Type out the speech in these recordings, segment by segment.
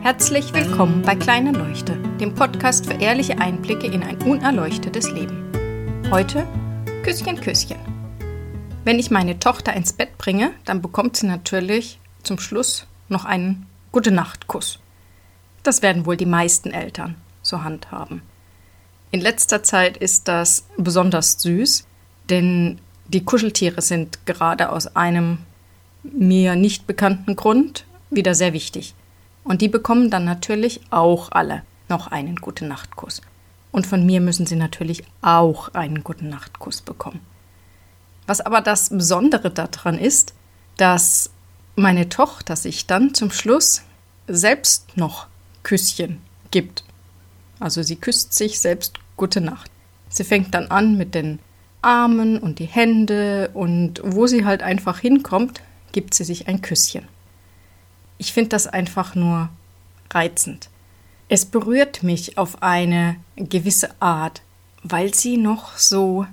Herzlich willkommen bei Kleine Leuchte, dem Podcast für ehrliche Einblicke in ein unerleuchtetes Leben. Heute Küsschen, Küsschen. Wenn ich meine Tochter ins Bett bringe, dann bekommt sie natürlich zum Schluss noch einen Gute-Nacht-Kuss. Das werden wohl die meisten Eltern so handhaben. In letzter Zeit ist das besonders süß, denn die Kuscheltiere sind gerade aus einem mir nicht bekannten Grund wieder sehr wichtig. Und die bekommen dann natürlich auch alle noch einen guten Nachtkuss. Und von mir müssen sie natürlich auch einen guten Nachtkuss bekommen. Was aber das Besondere daran ist, dass meine Tochter sich dann zum Schluss selbst noch Küsschen gibt. Also sie küsst sich selbst gute Nacht. Sie fängt dann an mit den Armen und die Hände und wo sie halt einfach hinkommt, gibt sie sich ein Küsschen. Ich finde das einfach nur reizend. Es berührt mich auf eine gewisse Art, weil sie noch so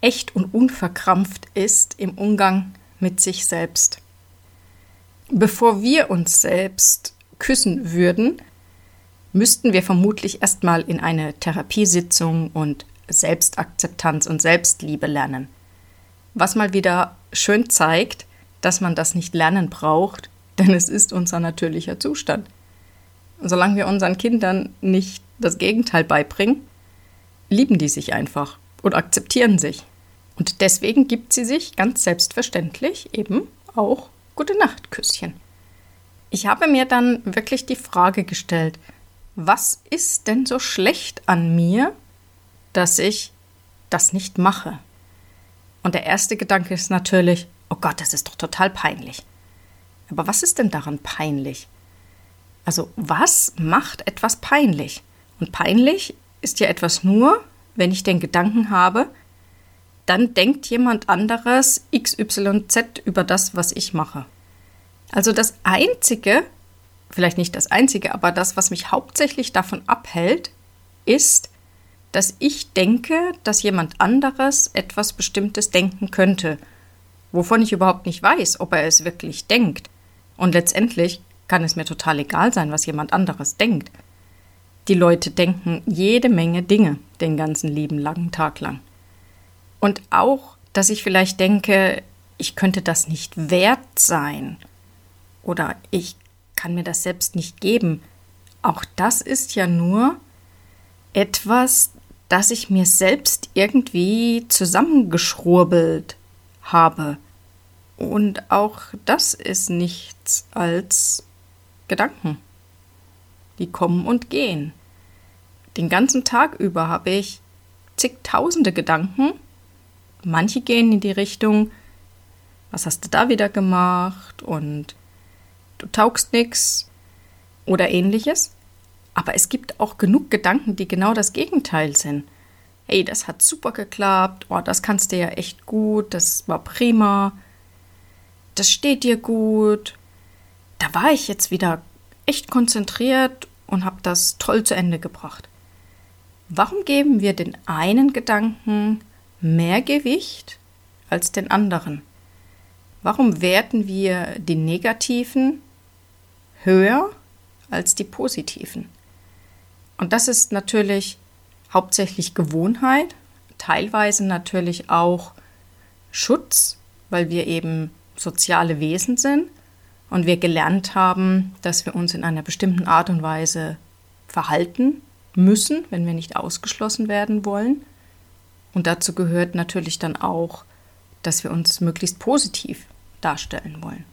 echt und unverkrampft ist im Umgang mit sich selbst. Bevor wir uns selbst küssen würden, müssten wir vermutlich erstmal in eine Therapiesitzung und Selbstakzeptanz und Selbstliebe lernen. Was mal wieder schön zeigt, dass man das nicht lernen braucht, denn es ist unser natürlicher Zustand. Solange wir unseren Kindern nicht das Gegenteil beibringen, lieben die sich einfach und akzeptieren sich. Und deswegen gibt sie sich ganz selbstverständlich eben auch Gute Nacht Küsschen. Ich habe mir dann wirklich die Frage gestellt, was ist denn so schlecht an mir, dass ich das nicht mache? Und der erste Gedanke ist natürlich, oh Gott, das ist doch total peinlich. Aber was ist denn daran peinlich? Also was macht etwas peinlich? Und peinlich ist ja etwas nur, wenn ich den Gedanken habe, dann denkt jemand anderes XYZ über das, was ich mache. Also das Einzige, vielleicht nicht das Einzige, aber das, was mich hauptsächlich davon abhält, ist, dass ich denke, dass jemand anderes etwas Bestimmtes denken könnte, wovon ich überhaupt nicht weiß, ob er es wirklich denkt. Und letztendlich kann es mir total egal sein, was jemand anderes denkt. Die Leute denken jede Menge Dinge den ganzen lieben langen Tag lang. Und auch, dass ich vielleicht denke, ich könnte das nicht wert sein oder ich kann mir das selbst nicht geben. Auch das ist ja nur etwas, das ich mir selbst irgendwie zusammengeschrurbelt habe. Und auch das ist nichts als Gedanken. Die kommen und gehen. Den ganzen Tag über habe ich zigtausende Gedanken. Manche gehen in die Richtung, was hast du da wieder gemacht und du taugst nix oder ähnliches. Aber es gibt auch genug Gedanken, die genau das Gegenteil sind. Hey, das hat super geklappt, oh, das kannst du ja echt gut, das war prima das steht dir gut. Da war ich jetzt wieder echt konzentriert und habe das toll zu Ende gebracht. Warum geben wir den einen Gedanken mehr Gewicht als den anderen? Warum werten wir die negativen höher als die positiven? Und das ist natürlich hauptsächlich Gewohnheit, teilweise natürlich auch Schutz, weil wir eben soziale Wesen sind und wir gelernt haben, dass wir uns in einer bestimmten Art und Weise verhalten müssen, wenn wir nicht ausgeschlossen werden wollen. Und dazu gehört natürlich dann auch, dass wir uns möglichst positiv darstellen wollen.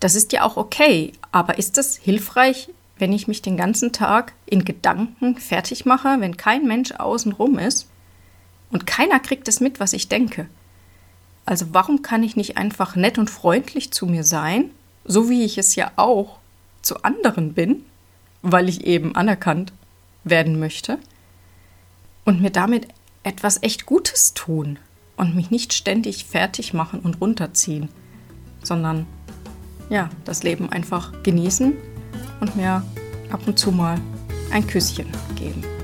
Das ist ja auch okay, aber ist das hilfreich, wenn ich mich den ganzen Tag in Gedanken fertig mache, wenn kein Mensch außenrum ist und keiner kriegt es mit, was ich denke? Also warum kann ich nicht einfach nett und freundlich zu mir sein, so wie ich es ja auch zu anderen bin, weil ich eben anerkannt werden möchte und mir damit etwas echt Gutes tun und mich nicht ständig fertig machen und runterziehen, sondern ja, das Leben einfach genießen und mir ab und zu mal ein Küsschen geben.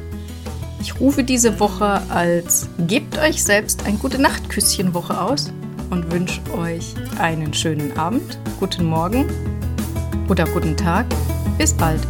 Ich rufe diese Woche als Gebt euch selbst ein gute Nacht-Küsschen Woche aus und wünsche euch einen schönen Abend, guten Morgen oder guten Tag. Bis bald.